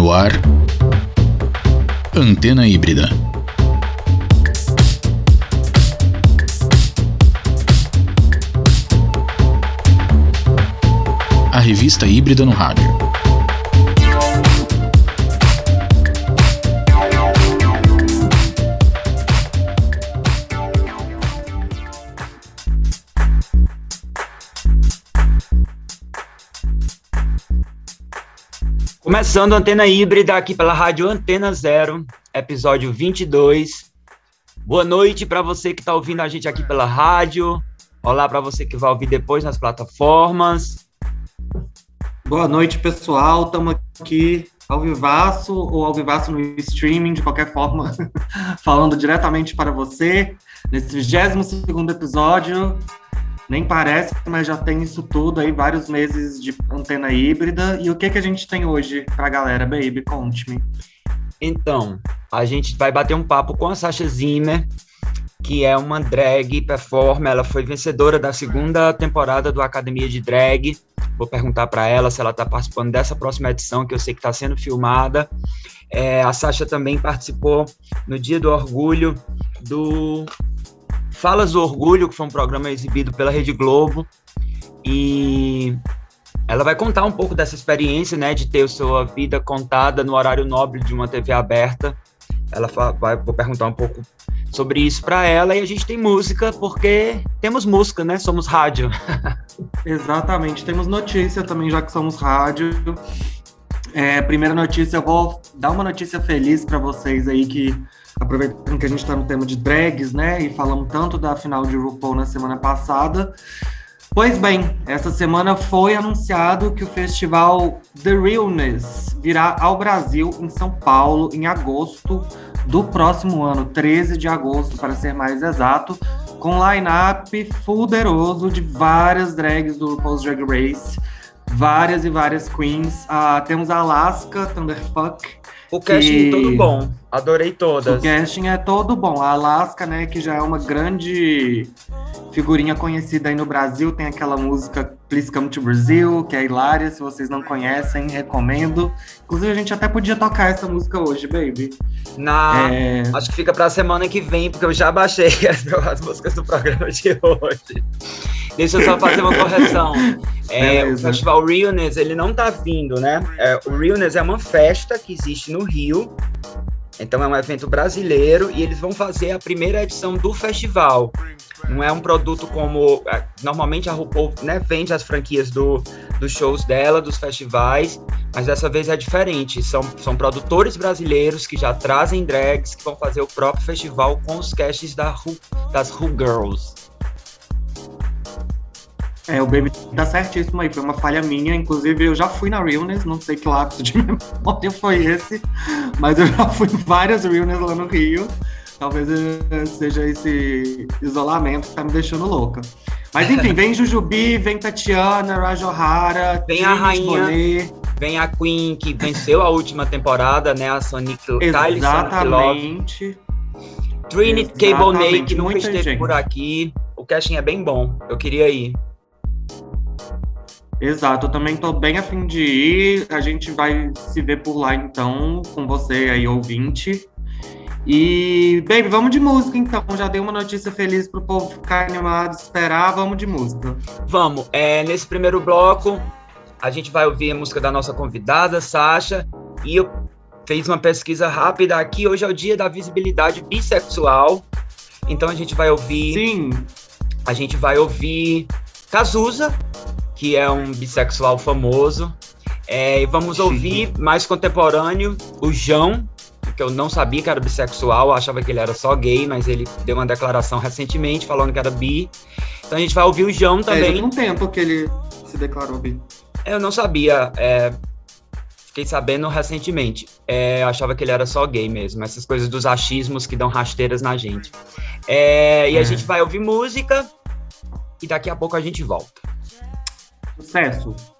No ar, Antena Híbrida. A revista híbrida no rádio. Começando a Antena Híbrida aqui pela Rádio Antena Zero, episódio 22. Boa noite para você que está ouvindo a gente aqui pela rádio. Olá para você que vai ouvir depois nas plataformas. Boa noite, pessoal. Estamos aqui ao vivaço ou ao vivaço no streaming, de qualquer forma, falando diretamente para você, nesse 22 episódio nem parece, mas já tem isso tudo aí, vários meses de antena híbrida. E o que, que a gente tem hoje pra galera, baby? Conte-me. Então, a gente vai bater um papo com a Sasha Zimmer, que é uma drag performer. Ela foi vencedora da segunda temporada do Academia de Drag. Vou perguntar para ela se ela está participando dessa próxima edição, que eu sei que está sendo filmada. É, a Sasha também participou no Dia do Orgulho do Falas do Orgulho, que foi um programa exibido pela Rede Globo. E ela vai contar um pouco dessa experiência, né, de ter a sua vida contada no horário nobre de uma TV aberta. Ela vai, vou perguntar um pouco sobre isso para ela e a gente tem música porque temos música, né? Somos rádio. Exatamente. Temos notícia também, já que somos rádio. É, primeira notícia, eu vou dar uma notícia feliz para vocês aí que aproveitando que a gente está no tema de drags, né? E falamos tanto da final de RuPaul na semana passada. Pois bem, essa semana foi anunciado que o festival The Realness virá ao Brasil, em São Paulo, em agosto do próximo ano, 13 de agosto, para ser mais exato, com line-up fuderoso de várias drags do RuPaul's Drag Race, várias e várias queens. Uh, temos a Alaska Thunderfuck, o casting que... todo bom, adorei todas. O casting é todo bom. A Alaska, né, que já é uma grande figurinha conhecida aí no Brasil, tem aquela música Please Come to Brazil, que é hilária, se vocês não conhecem, recomendo. Inclusive, a gente até podia tocar essa música hoje, baby. Na... É... Acho que fica pra semana que vem, porque eu já baixei as, as músicas do programa de hoje. Deixa eu só fazer uma correção. É, o Festival Realness, ele não tá vindo, né? É, o Realness é uma festa que existe no Rio, então é um evento brasileiro e eles vão fazer a primeira edição do festival. Não é um produto como é, normalmente a RuPaul né, vende as franquias do, dos shows dela, dos festivais, mas dessa vez é diferente. São, são produtores brasileiros que já trazem drags que vão fazer o próprio festival com os casts da Ru, das Ru Girls. É, o Baby tá certíssimo aí, foi uma falha minha. Inclusive, eu já fui na Realness, não sei que lapso de memória foi esse, mas eu já fui em várias Realness lá no Rio. Talvez eh, seja esse isolamento que tá me deixando louca. Mas enfim, vem Jujubi, vem Tatiana, Raj O'Hara, vem a rainha, Bonet. vem a Queen que venceu a última temporada, né? A Sonic Exatamente. Trinity Cable que nunca esteve por aqui. O casting é bem bom. Eu queria ir. Exato, eu também tô bem afim de ir. A gente vai se ver por lá então, com você aí, ouvinte. E, baby, vamos de música então. Já dei uma notícia feliz pro povo ficar animado, esperar. Vamos de música. Vamos. É, nesse primeiro bloco, a gente vai ouvir a música da nossa convidada, Sasha. E eu fiz uma pesquisa rápida aqui. Hoje é o dia da visibilidade bissexual. Então a gente vai ouvir. Sim. A gente vai ouvir Cazuza, que é um bissexual famoso. É, e vamos ouvir mais contemporâneo o João, que eu não sabia que era bissexual, achava que ele era só gay, mas ele deu uma declaração recentemente falando que era bi. Então a gente vai ouvir o João também. É, um tempo que ele se declarou bi. Eu não sabia. É, fiquei sabendo recentemente. É, achava que ele era só gay mesmo. Essas coisas dos achismos que dão rasteiras na gente. É, e a é. gente vai ouvir música e daqui a pouco a gente volta. Sucesso!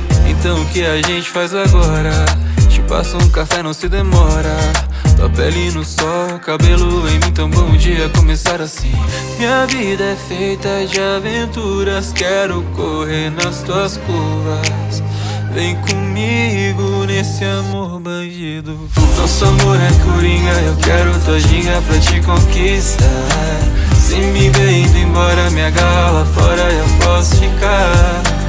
então o que a gente faz agora? Te passo um café, não se demora. Tua pele no sol, cabelo em mim, tão bom dia começar assim. Minha vida é feita de aventuras, quero correr nas tuas curvas. Vem comigo nesse amor bandido. Nosso amor é coringa, eu quero tua ginga pra te conquistar. Se me ver indo embora, me agarra lá fora, eu posso ficar.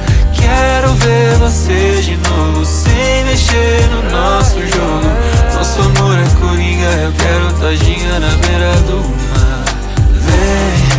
Quero ver você de novo, sem mexer no nosso jogo. Nosso amor é coringa, eu quero tadinha na beira do mar Vem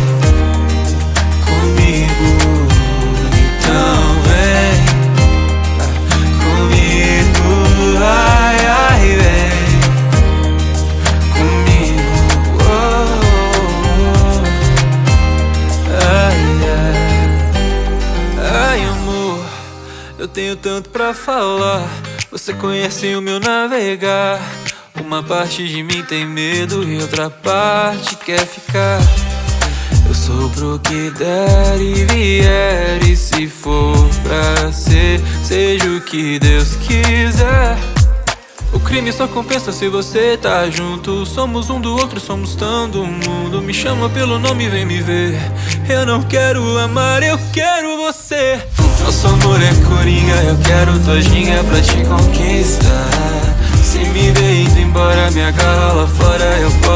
tenho tanto pra falar você conhece o meu navegar. Uma parte de mim tem medo e outra parte quer ficar. Eu sou pro que der e vier. E se for pra ser, seja o que Deus quiser. O crime só compensa se você tá junto. Somos um do outro, somos tão do mundo. Me chama pelo nome, vem me ver. Eu não quero amar, eu quero você. Nosso amor é coringa, eu quero tua ginga pra te conquistar. Se me ver indo embora, me agarra lá fora, eu posso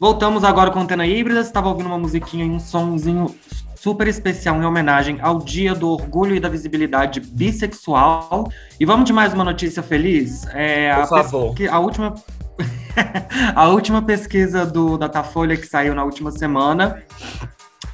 Voltamos agora com Antena Híbrida. Você estava ouvindo uma musiquinha e um sonzinho super especial em homenagem ao Dia do Orgulho e da Visibilidade Bissexual. E vamos de mais uma notícia feliz? É, Por a favor. A última... a última pesquisa do Datafolha que saiu na última semana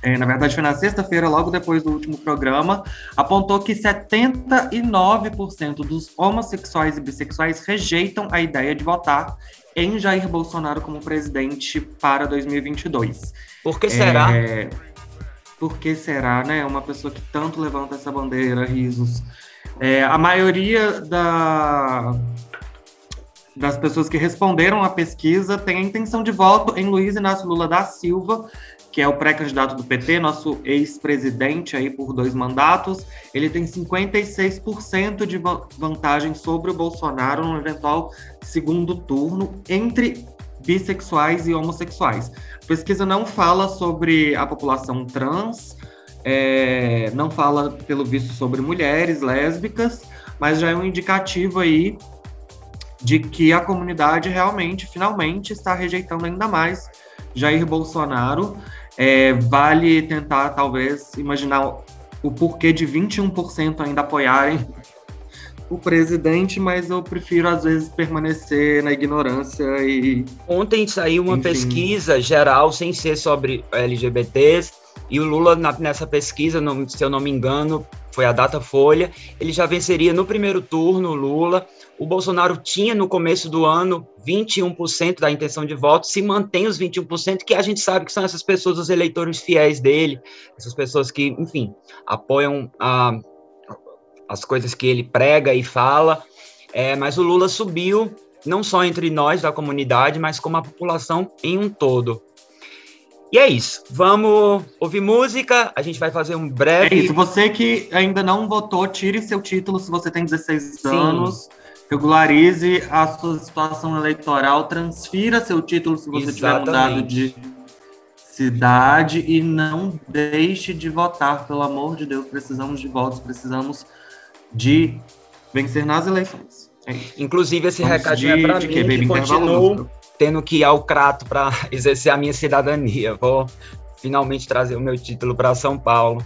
é, na verdade foi na sexta-feira, logo depois do último programa, apontou que 79% dos homossexuais e bissexuais rejeitam a ideia de votar em Jair Bolsonaro como presidente para 2022. Por que será? É, por que será, né? Uma pessoa que tanto levanta essa bandeira, risos. É, a maioria da, das pessoas que responderam à pesquisa tem a intenção de voto em Luiz Inácio Lula da Silva, que é o pré-candidato do PT, nosso ex-presidente aí por dois mandatos, ele tem 56% de vantagem sobre o Bolsonaro no eventual segundo turno entre bissexuais e homossexuais. A pesquisa não fala sobre a população trans, é, não fala, pelo visto, sobre mulheres lésbicas, mas já é um indicativo aí de que a comunidade realmente, finalmente, está rejeitando ainda mais Jair Bolsonaro. É, vale tentar, talvez, imaginar o porquê de 21% ainda apoiarem o presidente, mas eu prefiro, às vezes, permanecer na ignorância e. Ontem saiu uma Enfim. pesquisa geral, sem ser sobre LGBTs, e o Lula, nessa pesquisa, se eu não me engano, foi a data folha, ele já venceria no primeiro turno, Lula. O Bolsonaro tinha no começo do ano 21% da intenção de voto, se mantém os 21%, que a gente sabe que são essas pessoas, os eleitores fiéis dele, essas pessoas que, enfim, apoiam a, as coisas que ele prega e fala. É, mas o Lula subiu, não só entre nós da comunidade, mas como a população em um todo. E é isso. Vamos ouvir música. A gente vai fazer um breve. É isso. Você que ainda não votou, tire seu título se você tem 16 Sim. anos. Regularize a sua situação eleitoral. Transfira seu título se você tiver mudado de cidade. E não deixe de votar, pelo amor de Deus. Precisamos de votos, precisamos de vencer nas eleições. É Inclusive, esse Vamos recadinho de, é para mim, que, que continuo tendo que ir ao Crato para exercer a minha cidadania. Vou finalmente trazer o meu título para São Paulo.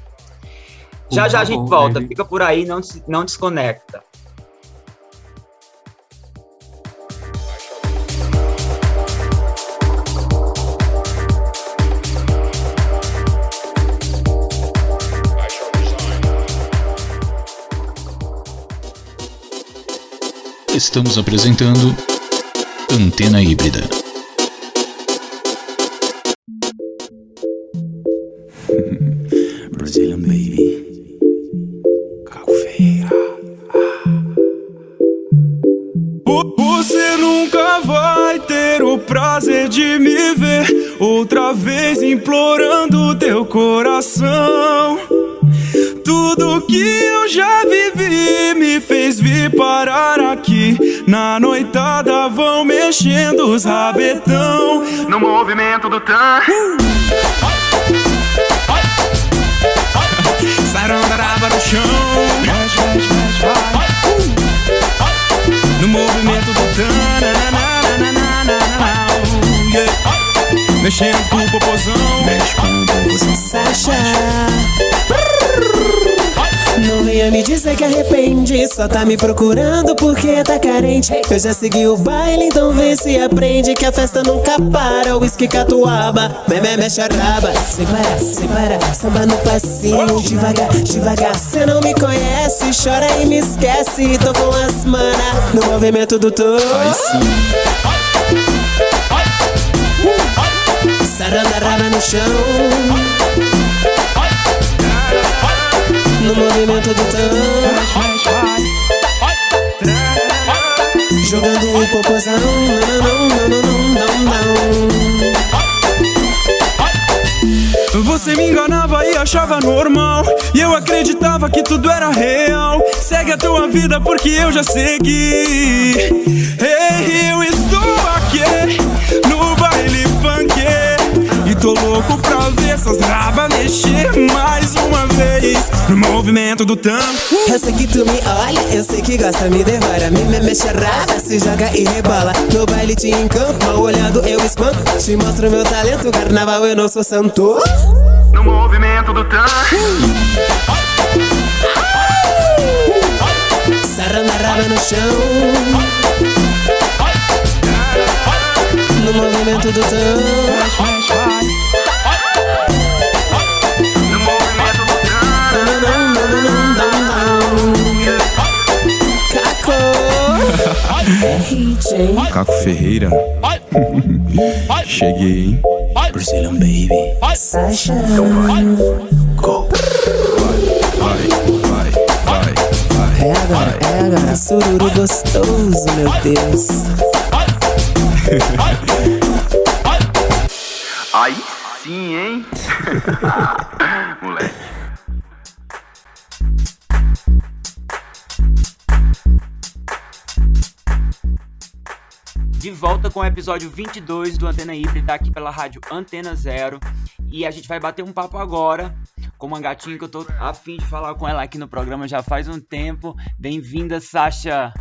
Por já já a gente volta, baby. fica por aí, não, não desconecta. Estamos apresentando Antena Híbrida. Que eu já vivi me fez vir parar aqui. Na noitada vão mexendo os rabetão. No movimento do tan. Sarandaraba no chão. Mexe, mexe, mexe, vai. No movimento do yeah. Mexendo com o popozão. Mexe com o popozão. Sasha. Não venha me dizer que arrepende Só tá me procurando porque tá carente. Eu já segui o baile, então vê se aprende Que a festa nunca para, whisky catuaba Meme mexe a raba, sem parar, sem parar Samba no passinho, devagar, devagar. Cê não me conhece, chora e me esquece. Tô com as mana no movimento do touro. Saranda raba no chão no movimento do tan Jogando o popozão não, não, não, não, não, Você me enganava e achava normal. E eu acreditava que tudo era real. Segue a tua vida porque eu já segui. Ei, eu tô louco pra ver essas rabas mexer mais uma vez no movimento do tango. Eu sei que tu me olha, eu sei que gosta, me devora. Me, me mexe a raba, se joga e rebola. No baile te encanto, mal olhado eu espanto. Te mostro meu talento, carnaval eu não sou santo. No movimento do tan. Sarando a raba no chão. No movimento do tan. Caco Ferreira. Cheguei, hein? Brazilian Baby. Sasha. Go. Vai, vai, vai, vai. É agora, é agora. Sururu gostoso, meu Deus. Aí sim, hein? De volta com o episódio 22 do Antena Híbrida aqui pela rádio Antena Zero. E a gente vai bater um papo agora com uma gatinha que eu tô afim de falar com ela aqui no programa já faz um tempo. Bem-vinda, Sasha.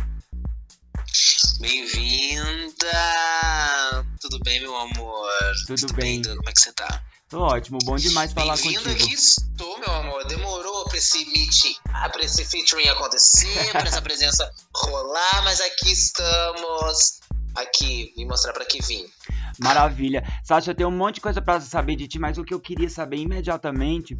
Bem-vinda! Tudo bem, meu amor? Tudo bem. Como é que você tá? Tô ótimo, bom demais falar Bem-vindo contigo. aqui estou, meu amor. Demorou pra esse meet, ah, pra esse featuring acontecer, pra essa presença rolar, mas aqui estamos. Aqui, vim mostrar pra que vim. Maravilha. Sasha, eu tenho um monte de coisa pra saber de ti, mas o que eu queria saber imediatamente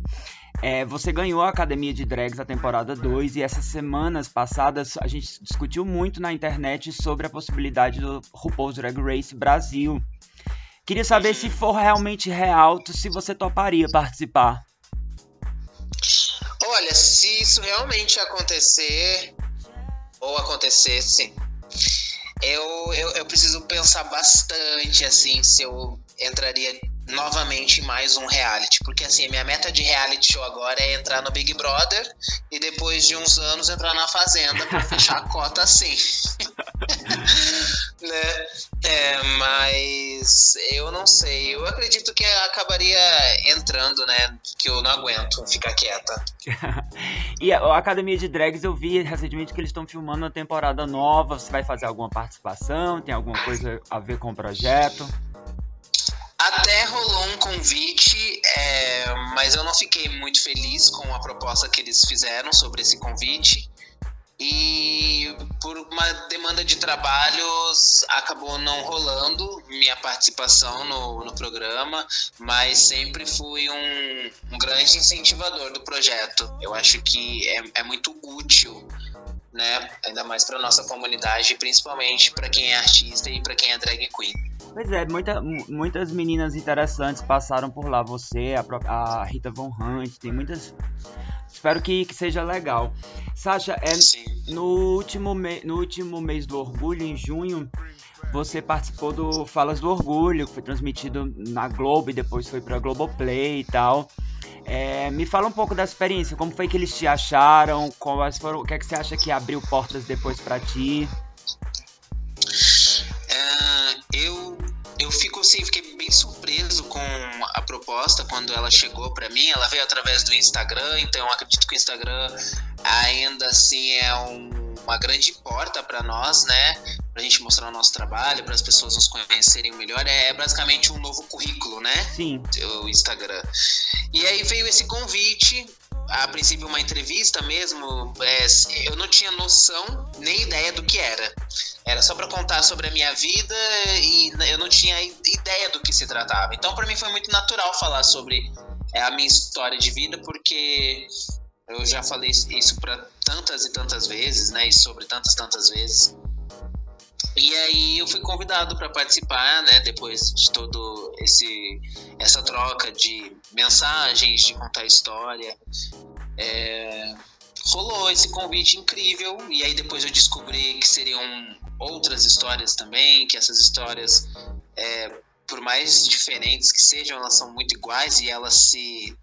é, você ganhou a Academia de Drags a temporada 2 e essas semanas passadas a gente discutiu muito na internet sobre a possibilidade do RuPaul's Drag Race Brasil. Queria saber se for realmente real, se você toparia participar. Olha, se isso realmente acontecer, ou acontecesse, eu, eu, eu preciso pensar bastante, assim, se eu entraria novamente em mais um reality. Porque, assim, minha meta de reality show agora é entrar no Big Brother e depois de uns anos entrar na Fazenda pra fechar a cota assim. né? É, mas eu não sei. Eu acredito que acabaria entrando, né? Que eu não aguento ficar quieta. E a Academia de Drags eu vi recentemente que eles estão filmando uma temporada nova. Você vai fazer alguma participação? Tem alguma coisa a ver com o projeto? Até rolou um convite, é, mas eu não fiquei muito feliz com a proposta que eles fizeram sobre esse convite. E por uma demanda de trabalhos acabou não rolando minha participação no, no programa, mas sempre fui um, um grande incentivador do projeto. Eu acho que é, é muito útil, né? Ainda mais para nossa comunidade, principalmente para quem é artista e para quem é drag queen. Pois é, muita- mu- muitas meninas interessantes passaram por lá. Você, a, a Rita Von Hunt, tem muitas. Espero que, que seja legal. Sasha, é, Sim. no, último me- no último mês do orgulho, em junho, você participou do Falas do Orgulho, que foi transmitido na Globo e depois foi pra Globoplay e tal. É, me fala um pouco da experiência, como foi que eles te acharam, quais foram, o que é que você acha que abriu portas depois para ti? É, eu, eu fico assim, fiquei bem surpreso com a proposta quando ela chegou para mim. Ela veio através do Instagram, então acredito que o Instagram ainda assim é um, uma grande porta para nós, né? Pra gente mostrar o nosso trabalho, para as pessoas nos conhecerem melhor. É basicamente um novo currículo, né? Sim. O Instagram. E aí veio esse convite a princípio uma entrevista mesmo, é, eu não tinha noção nem ideia do que era. Era só para contar sobre a minha vida e eu não tinha ideia do que se tratava. Então para mim foi muito natural falar sobre é, a minha história de vida porque eu já falei isso para tantas e tantas vezes, né, e sobre tantas tantas vezes. E aí eu fui convidado para participar, né, depois de todo esse essa troca de mensagens, de contar história. É, rolou esse convite incrível e aí depois eu descobri que seriam outras histórias também, que essas histórias, é, por mais diferentes que sejam, elas são muito iguais e elas se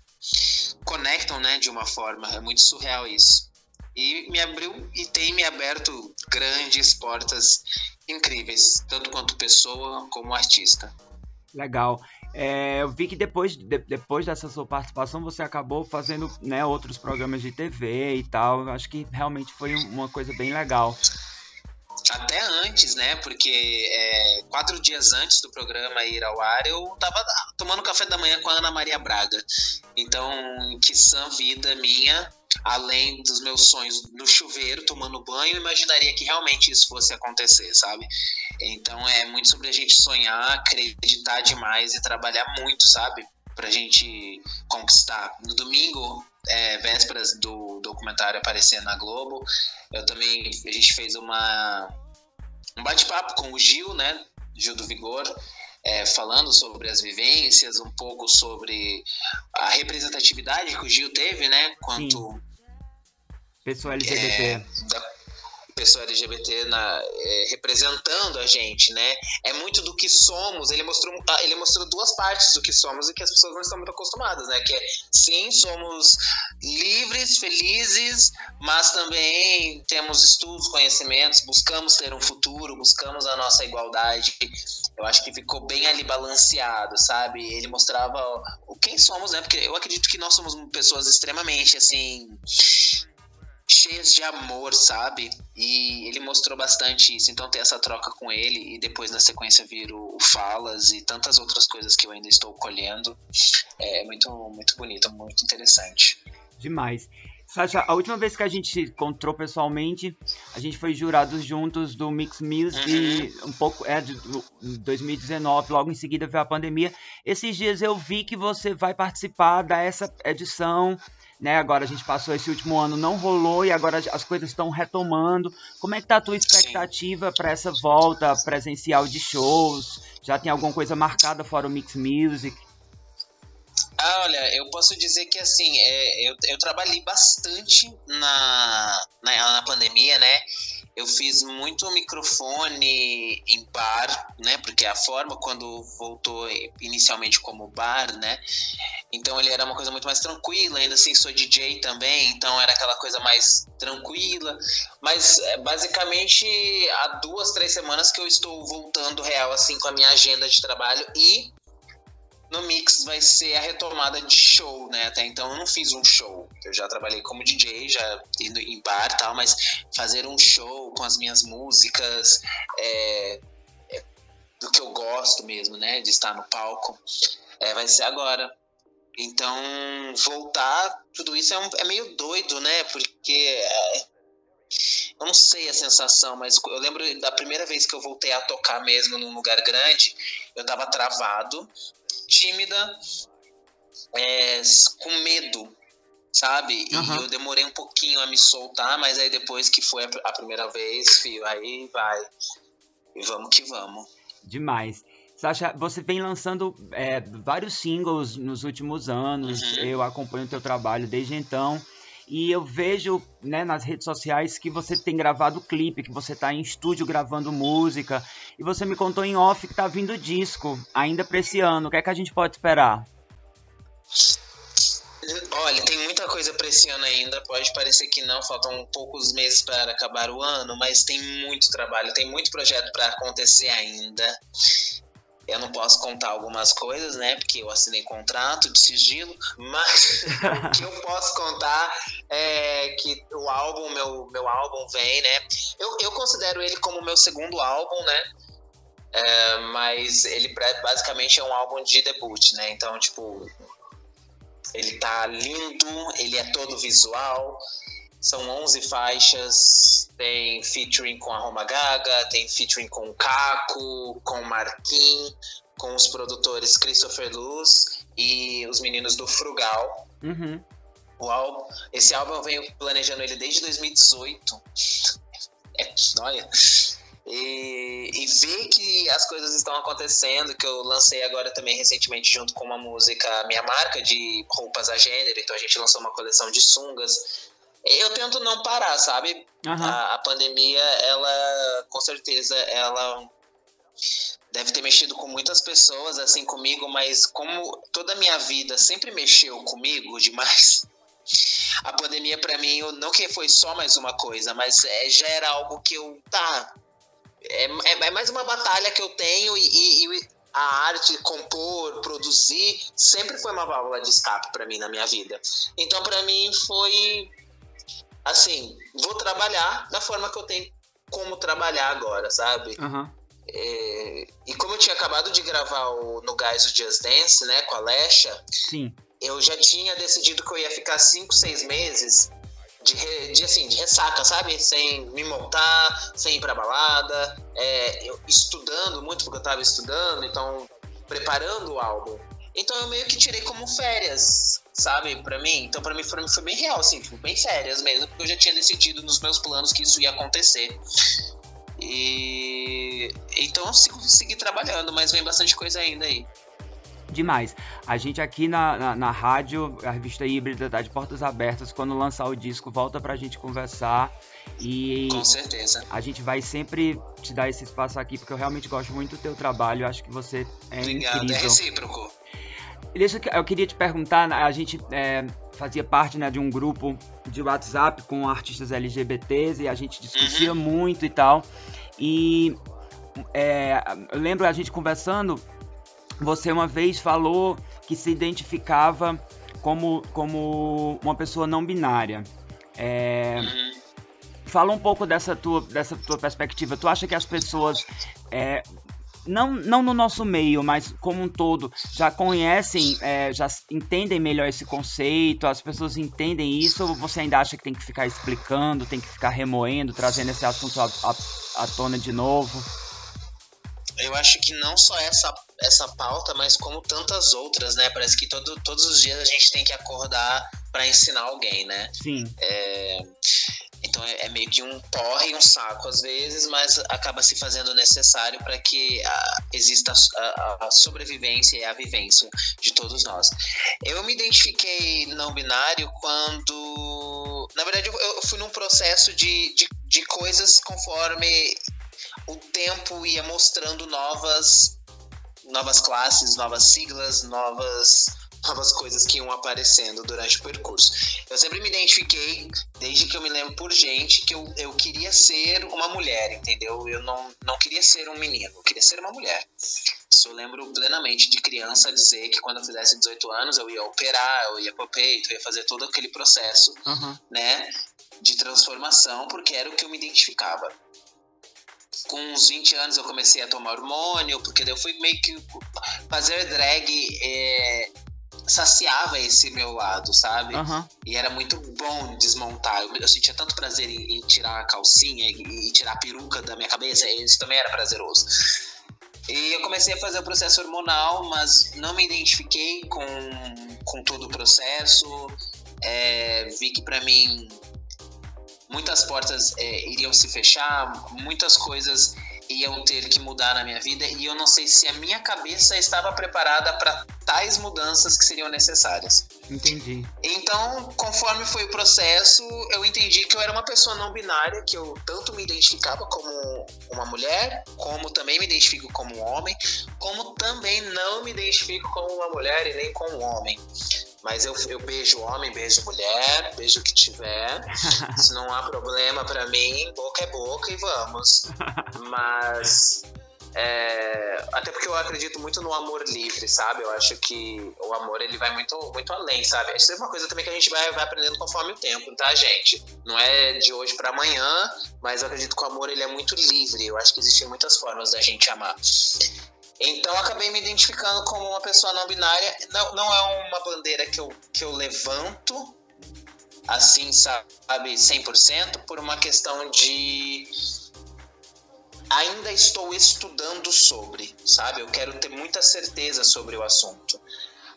conectam, né, de uma forma. É muito surreal isso. E me abriu e tem me aberto grandes portas incríveis, tanto quanto pessoa como artista. Legal. É, eu vi que depois, de, depois dessa sua participação você acabou fazendo né, outros programas de TV e tal. Acho que realmente foi uma coisa bem legal. Até antes, né? Porque é, quatro dias antes do programa ir ao ar, eu tava tomando café da manhã com a Ana Maria Braga. Então, que sã vida minha além dos meus sonhos no chuveiro, tomando banho, imaginaria que realmente isso fosse acontecer, sabe? Então é muito sobre a gente sonhar, acreditar demais e trabalhar muito, sabe? Pra gente conquistar. No domingo, é, vésperas do documentário aparecer na Globo, eu também, a gente fez uma um bate-papo com o Gil, né? Gil do Vigor, é, falando sobre as vivências, um pouco sobre a representatividade que o Gil teve, né? Quanto. Sim. Pessoa LGBT. É, da pessoa LGBT na, é, representando a gente, né? É muito do que somos. Ele mostrou, ah, ele mostrou duas partes do que somos e que as pessoas não estão muito acostumadas, né? Que é, sim, somos livres, felizes, mas também temos estudos, conhecimentos, buscamos ter um futuro, buscamos a nossa igualdade. Eu acho que ficou bem ali balanceado, sabe? Ele mostrava o quem somos, né? Porque eu acredito que nós somos pessoas extremamente assim cheias de amor, sabe? E ele mostrou bastante isso. Então ter essa troca com ele e depois na sequência vir o, o Falas e tantas outras coisas que eu ainda estou colhendo é muito, muito bonito, muito interessante. Demais. Sasha, a última vez que a gente se encontrou pessoalmente, a gente foi jurados juntos do Mix Music, uhum. um pouco, é, de 2019, logo em seguida veio a pandemia. Esses dias eu vi que você vai participar dessa edição né? Agora a gente passou esse último ano, não rolou e agora as coisas estão retomando. Como é que tá a tua expectativa para essa volta presencial de shows? Já tem alguma coisa marcada fora o Mix Music? Ah, olha, eu posso dizer que assim, é, eu, eu trabalhei bastante na, na, na pandemia, né? Eu fiz muito microfone em bar, né? Porque a forma quando voltou inicialmente como bar, né? Então ele era uma coisa muito mais tranquila, ainda assim sou DJ também, então era aquela coisa mais tranquila. Mas é, basicamente há duas, três semanas que eu estou voltando real assim com a minha agenda de trabalho e no Mix vai ser a retomada de show, né? Até então eu não fiz um show. Eu já trabalhei como DJ, já indo em bar e tal, mas fazer um show com as minhas músicas, é, é, do que eu gosto mesmo, né? De estar no palco, é, vai ser agora. Então, voltar, tudo isso é, um, é meio doido, né? Porque é, eu não sei a sensação, mas eu lembro da primeira vez que eu voltei a tocar mesmo num lugar grande, eu tava travado, tímida, é, com medo, sabe? Uhum. E eu demorei um pouquinho a me soltar, mas aí depois que foi a primeira vez, filho, aí vai. E vamos que vamos. Demais. Sasha, você vem lançando é, vários singles nos últimos anos, uhum. eu acompanho o teu trabalho desde então. E eu vejo né, nas redes sociais que você tem gravado clipe, que você está em estúdio gravando música. E você me contou em off que tá vindo disco ainda para esse ano. O que é que a gente pode esperar? Olha, tem muita coisa pra esse ano ainda. Pode parecer que não, faltam poucos meses para acabar o ano, mas tem muito trabalho, tem muito projeto para acontecer ainda. Eu não posso contar algumas coisas, né? Porque eu assinei contrato de sigilo, mas o que eu posso contar é que o álbum, meu, meu álbum vem, né? Eu, eu considero ele como meu segundo álbum, né? É, mas ele basicamente é um álbum de debut, né? Então, tipo, ele tá lindo, ele é todo visual. São 11 faixas, tem featuring com a Roma Gaga, tem featuring com o Caco, com o Marquinhos, com os produtores Christopher Luz e os meninos do Frugal. Uhum. O álbum, esse álbum eu venho planejando ele desde 2018. É, olha, e, e ver que as coisas estão acontecendo, que eu lancei agora também recentemente junto com uma música, minha marca de roupas a gênero, então a gente lançou uma coleção de sungas. Eu tento não parar, sabe? Uhum. A, a pandemia, ela, com certeza, ela deve ter mexido com muitas pessoas, assim comigo, mas como toda a minha vida sempre mexeu comigo demais, a pandemia para mim, não que foi só mais uma coisa, mas é, já era algo que eu, tá, é, é, é mais uma batalha que eu tenho e, e, e, a arte, compor, produzir, sempre foi uma válvula de escape para mim na minha vida. Então, para mim, foi assim: vou trabalhar da forma que eu tenho como trabalhar agora, sabe? Uhum. É, e como eu tinha acabado de gravar o, no Gás o Just Dance, né, com a Lesha, Sim. eu já tinha decidido que eu ia ficar 5, 6 meses de, de, assim, de ressaca, sabe? Sem me montar, sem ir pra balada, é, eu, estudando muito, porque eu tava estudando, então preparando o álbum. Então eu meio que tirei como férias, sabe, para mim. Então para mim, pra mim foi bem real, assim, tipo, bem férias mesmo, porque eu já tinha decidido nos meus planos que isso ia acontecer. E então eu sigo, segui trabalhando, mas vem bastante coisa ainda aí demais. A gente aqui na, na, na, rádio, a revista híbrida tá de portas abertas. Quando lançar o disco, volta pra gente conversar. E Com certeza. A gente vai sempre te dar esse espaço aqui, porque eu realmente gosto muito do teu trabalho. Acho que você é Obrigado, incrível. é recíproco. Isso eu queria te perguntar, a gente é, fazia parte né, de um grupo de WhatsApp com artistas LGBTs e a gente discutia uhum. muito e tal. E é, eu lembro a gente conversando você uma vez falou que se identificava como, como uma pessoa não binária. É, fala um pouco dessa tua, dessa tua perspectiva. Tu acha que as pessoas, é, não, não no nosso meio, mas como um todo, já conhecem, é, já entendem melhor esse conceito? As pessoas entendem isso? Ou você ainda acha que tem que ficar explicando, tem que ficar remoendo, trazendo esse assunto à, à, à tona de novo? Eu acho que não só essa essa pauta, mas como tantas outras, né? Parece que todo, todos os dias a gente tem que acordar para ensinar alguém, né? Sim. É, então é, é, meio que um porre um saco às vezes, mas acaba se fazendo necessário para que a, exista a, a, sobrevivência e a vivência de todos nós. Eu me identifiquei não binário quando. Na verdade, eu, eu fui num processo de, de, de coisas conforme o tempo ia mostrando novas novas classes, novas siglas, novas novas coisas que iam aparecendo durante o percurso. Eu sempre me identifiquei, desde que eu me lembro por gente, que eu, eu queria ser uma mulher, entendeu? Eu não, não queria ser um menino, eu queria ser uma mulher. Isso eu lembro plenamente de criança dizer que quando eu fizesse 18 anos eu ia operar, eu ia pro peito, eu ia fazer todo aquele processo, uhum. né, de transformação, porque era o que eu me identificava com uns 20 anos eu comecei a tomar hormônio, porque eu fui meio que fazer drag é, saciava esse meu lado, sabe? Uhum. E era muito bom desmontar. Eu, eu sentia tanto prazer em, em, tirar a calcinha e, e tirar a peruca da minha cabeça, isso também era prazeroso. E eu comecei a fazer o processo hormonal, mas não me identifiquei com, com todo o processo. É, vi que para mim muitas portas é, iriam se fechar, muitas coisas iam ter que mudar na minha vida e eu não sei se a minha cabeça estava preparada para tais mudanças que seriam necessárias. Entendi. Então, conforme foi o processo, eu entendi que eu era uma pessoa não binária, que eu tanto me identificava como uma mulher, como também me identifico como um homem, como também não me identifico como uma mulher e nem como um homem. Mas eu, eu beijo homem, beijo mulher, beijo o que tiver. Se não há problema pra mim, boca é boca e vamos. Mas. é, até porque eu acredito muito no amor livre, sabe? Eu acho que o amor ele vai muito, muito além, sabe? Isso é uma coisa também que a gente vai, vai aprendendo conforme o tempo, tá, gente? Não é de hoje pra amanhã, mas eu acredito que o amor ele é muito livre. Eu acho que existem muitas formas da gente amar. Então acabei me identificando como uma pessoa não binária. Não, não é uma bandeira que eu, que eu levanto assim, sabe, 100%, por uma questão de. Ainda estou estudando sobre, sabe? Eu quero ter muita certeza sobre o assunto.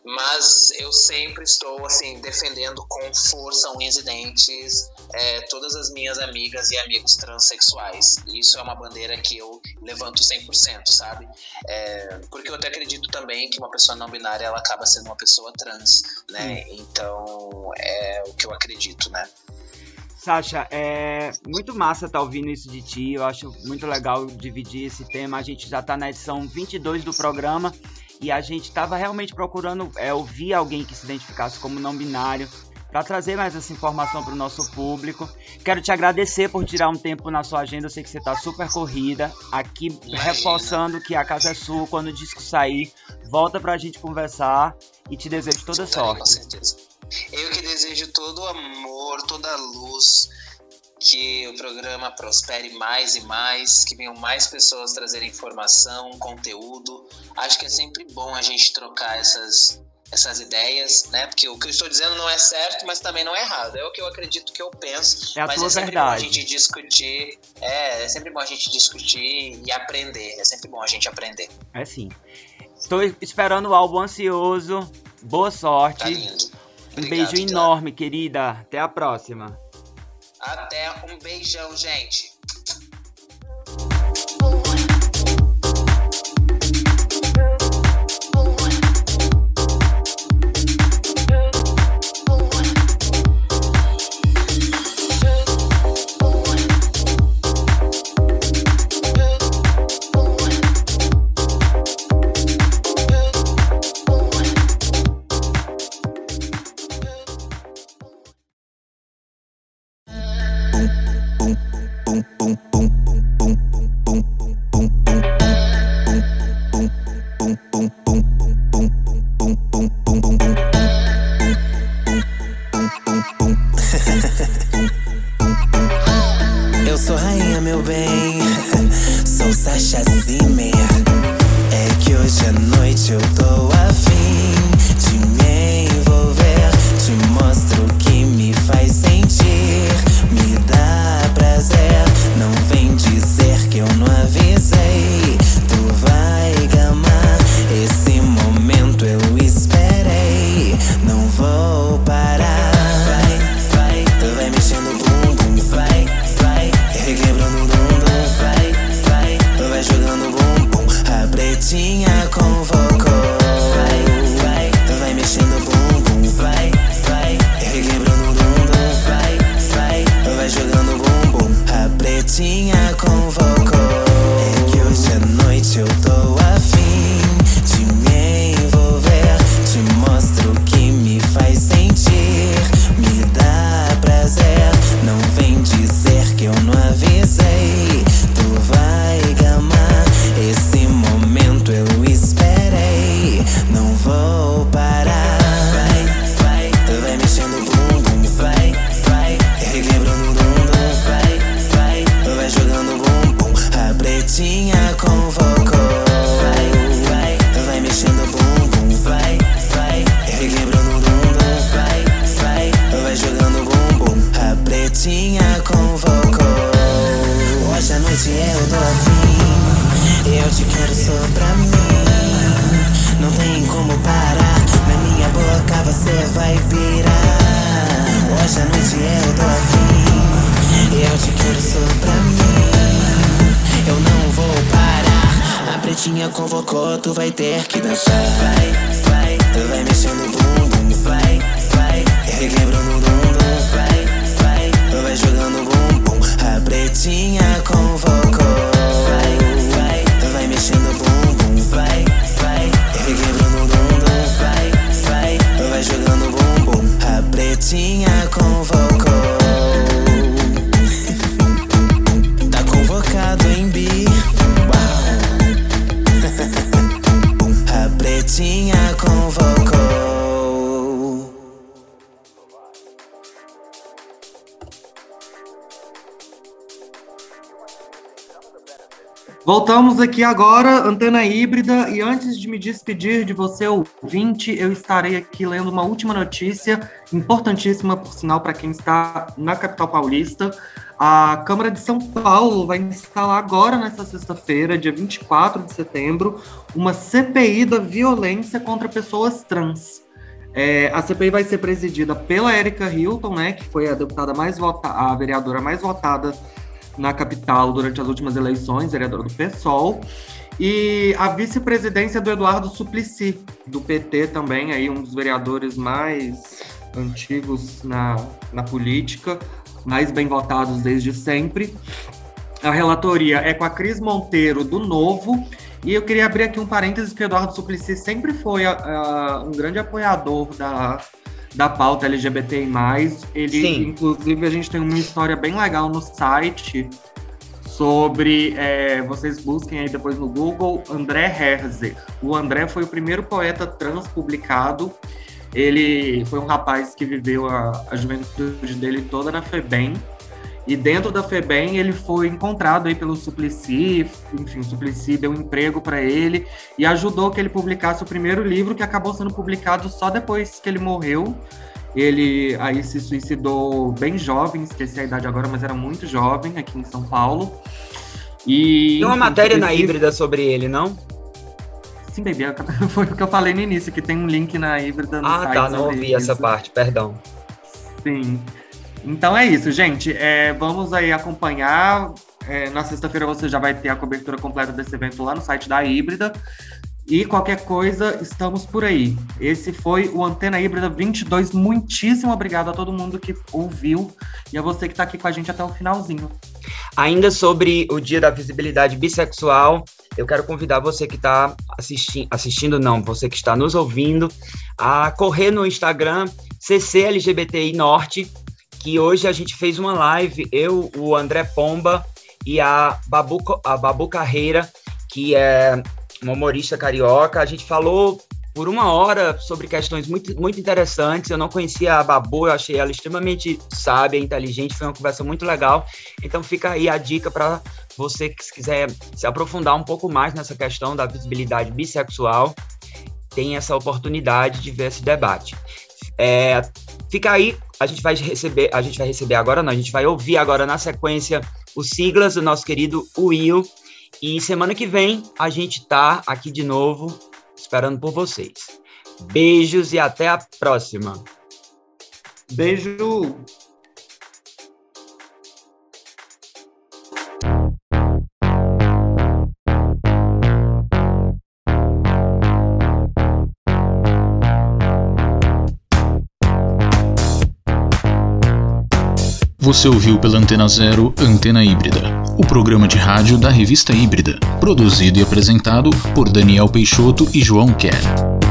Mas eu sempre estou, assim, defendendo com força, unhas e dentes, é, todas as minhas amigas e amigos transexuais. E isso é uma bandeira que eu levanto 100%, sabe? É, porque eu até acredito também que uma pessoa não binária ela acaba sendo uma pessoa trans, né? Então é o que eu acredito, né? Sasha, é muito massa estar ouvindo isso de ti. Eu acho muito legal dividir esse tema. A gente já está na edição 22 do programa e a gente estava realmente procurando é, ouvir alguém que se identificasse como não binário para trazer mais essa informação para o nosso público. Quero te agradecer por tirar um tempo na sua agenda. Eu sei que você está super corrida. Aqui reforçando que a casa é sua. Quando o disco sair, volta para a gente conversar e te desejo toda Voltarei, Com sorte. certeza. Eu que desejo todo o amor, toda a luz, que o programa prospere mais e mais, que venham mais pessoas trazerem informação, conteúdo. Acho que é sempre bom a gente trocar essas, essas ideias, né? Porque o que eu estou dizendo não é certo, mas também não é errado. É o que eu acredito que eu penso. É a mas tua é sempre verdade. bom a gente discutir. É, é sempre bom a gente discutir e aprender. É sempre bom a gente aprender. É sim. Estou esperando o álbum ansioso. Boa sorte. Tá. Um beijo enorme, querida. Até a próxima. Até um beijão, gente. Voltamos aqui agora, antena híbrida, e antes de me despedir de você, ouvinte, eu estarei aqui lendo uma última notícia, importantíssima, por sinal, para quem está na capital paulista. A Câmara de São Paulo vai instalar agora, nesta sexta-feira, dia 24 de setembro, uma CPI da violência contra pessoas trans. É, a CPI vai ser presidida pela Erika Hilton, né, que foi a deputada mais votada, a vereadora mais votada na capital durante as últimas eleições, vereadora do PSOL, e a vice-presidência do Eduardo Suplicy, do PT também, aí um dos vereadores mais antigos na, na política, mais bem votados desde sempre. A relatoria é com a Cris Monteiro, do Novo, e eu queria abrir aqui um parênteses que o Eduardo Suplicy sempre foi um grande apoiador da, da pauta LGBTI+. Ele, Sim. inclusive, a gente tem uma história bem legal no site sobre, é, vocês busquem aí depois no Google, André Herzer. O André foi o primeiro poeta trans publicado. Ele foi um rapaz que viveu a, a juventude dele toda na FEBEM, e dentro da FEBEM ele foi encontrado aí pelo Suplicy, enfim, o Suplicy deu um emprego para ele e ajudou que ele publicasse o primeiro livro que acabou sendo publicado só depois que ele morreu. Ele aí se suicidou bem jovem, esqueci a idade agora, mas era muito jovem aqui em São Paulo. E tem uma matéria na híbrida sobre ele, não? Sim, baby, foi o que eu falei no início, que tem um link na híbrida no ah, site. Ah, tá, não ouvi essa parte, perdão. Sim. Então é isso, gente. É, vamos aí acompanhar. É, na sexta-feira você já vai ter a cobertura completa desse evento lá no site da Híbrida. E qualquer coisa, estamos por aí. Esse foi o Antena Híbrida 22. Muitíssimo obrigado a todo mundo que ouviu e a você que está aqui com a gente até o finalzinho. Ainda sobre o Dia da Visibilidade Bissexual, eu quero convidar você que está assisti assistindo, não, você que está nos ouvindo, a correr no Instagram CCLGBTI Norte que hoje a gente fez uma live, eu, o André Pomba e a Babu, a Babu Carreira, que é uma humorista carioca. A gente falou por uma hora sobre questões muito, muito interessantes. Eu não conhecia a Babu, eu achei ela extremamente sábia, inteligente, foi uma conversa muito legal. Então fica aí a dica para você que quiser se aprofundar um pouco mais nessa questão da visibilidade bissexual, tem essa oportunidade de ver esse debate. É, fica aí, a gente vai receber, a gente vai receber agora, não, a gente vai ouvir agora na sequência os siglas do nosso querido Will. E semana que vem a gente tá aqui de novo esperando por vocês. Beijos e até a próxima. Beijo. Você ouviu pela Antena Zero Antena Híbrida, o programa de rádio da revista Híbrida, produzido e apresentado por Daniel Peixoto e João Kerr.